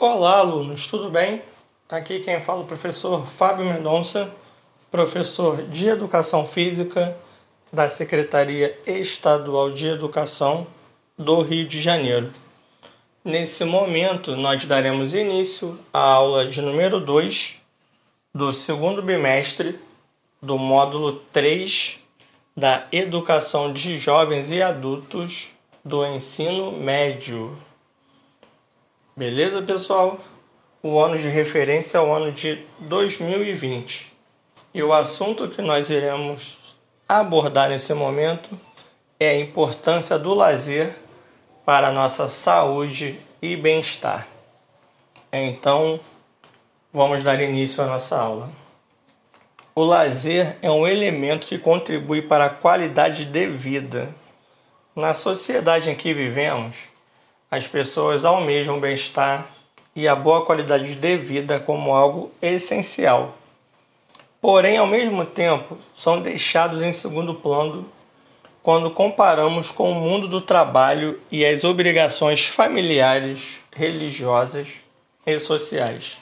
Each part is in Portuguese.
Olá, alunos, tudo bem? Aqui quem fala é o professor Fábio Mendonça, professor de Educação Física da Secretaria Estadual de Educação do Rio de Janeiro. Nesse momento, nós daremos início à aula de número 2 do segundo bimestre do módulo 3 da Educação de Jovens e Adultos do Ensino Médio. Beleza, pessoal? O ano de referência é o ano de 2020. E o assunto que nós iremos abordar nesse momento é a importância do lazer para a nossa saúde e bem-estar. Então, vamos dar início à nossa aula. O lazer é um elemento que contribui para a qualidade de vida. Na sociedade em que vivemos, as pessoas almejam bem-estar e a boa qualidade de vida como algo essencial. Porém, ao mesmo tempo, são deixados em segundo plano quando comparamos com o mundo do trabalho e as obrigações familiares, religiosas e sociais.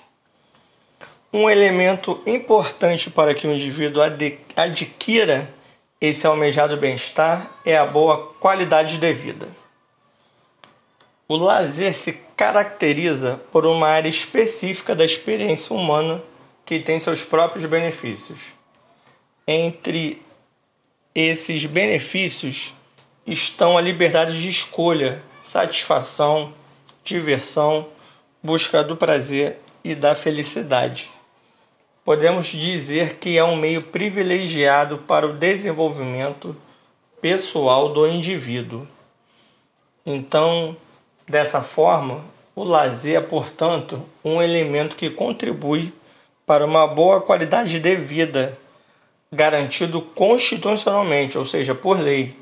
Um elemento importante para que o indivíduo adquira esse almejado bem-estar é a boa qualidade de vida. O lazer se caracteriza por uma área específica da experiência humana que tem seus próprios benefícios. Entre esses benefícios estão a liberdade de escolha, satisfação, diversão, busca do prazer e da felicidade. Podemos dizer que é um meio privilegiado para o desenvolvimento pessoal do indivíduo. Então, dessa forma, o lazer é, portanto, um elemento que contribui para uma boa qualidade de vida garantido constitucionalmente, ou seja, por lei,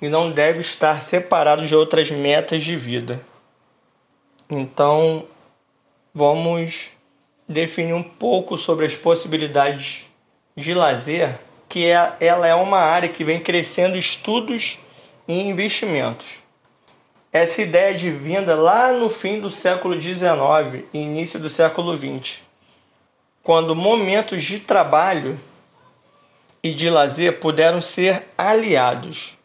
e não deve estar separado de outras metas de vida. Então, vamos definir um pouco sobre as possibilidades de lazer, que é, ela é uma área que vem crescendo estudos e investimentos. Essa ideia de vinda lá no fim do século XIX e início do século XX, quando momentos de trabalho e de lazer puderam ser aliados.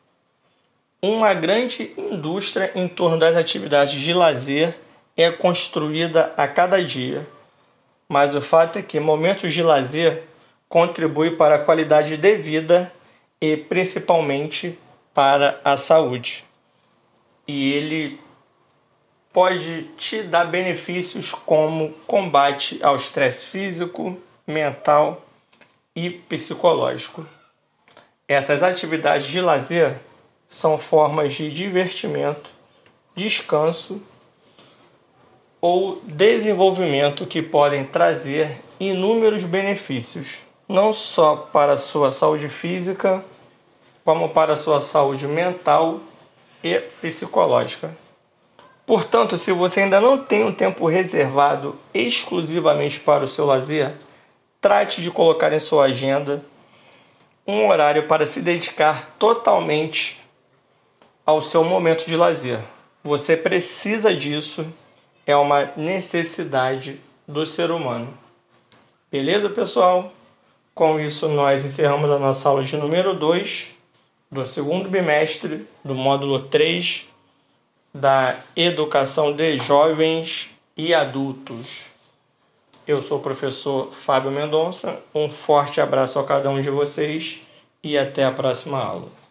Uma grande indústria em torno das atividades de lazer é construída a cada dia, mas o fato é que momentos de lazer contribuem para a qualidade de vida e principalmente para a saúde. E ele pode te dar benefícios como combate ao estresse físico, mental e psicológico. Essas atividades de lazer são formas de divertimento, descanso ou desenvolvimento que podem trazer inúmeros benefícios, não só para a sua saúde física, como para a sua saúde mental e psicológica. Portanto, se você ainda não tem um tempo reservado exclusivamente para o seu lazer, trate de colocar em sua agenda um horário para se dedicar totalmente ao seu momento de lazer. Você precisa disso, é uma necessidade do ser humano. Beleza, pessoal? Com isso, nós encerramos a nossa aula de número 2 do segundo bimestre do módulo 3 da Educação de Jovens e Adultos. Eu sou o professor Fábio Mendonça. Um forte abraço a cada um de vocês e até a próxima aula.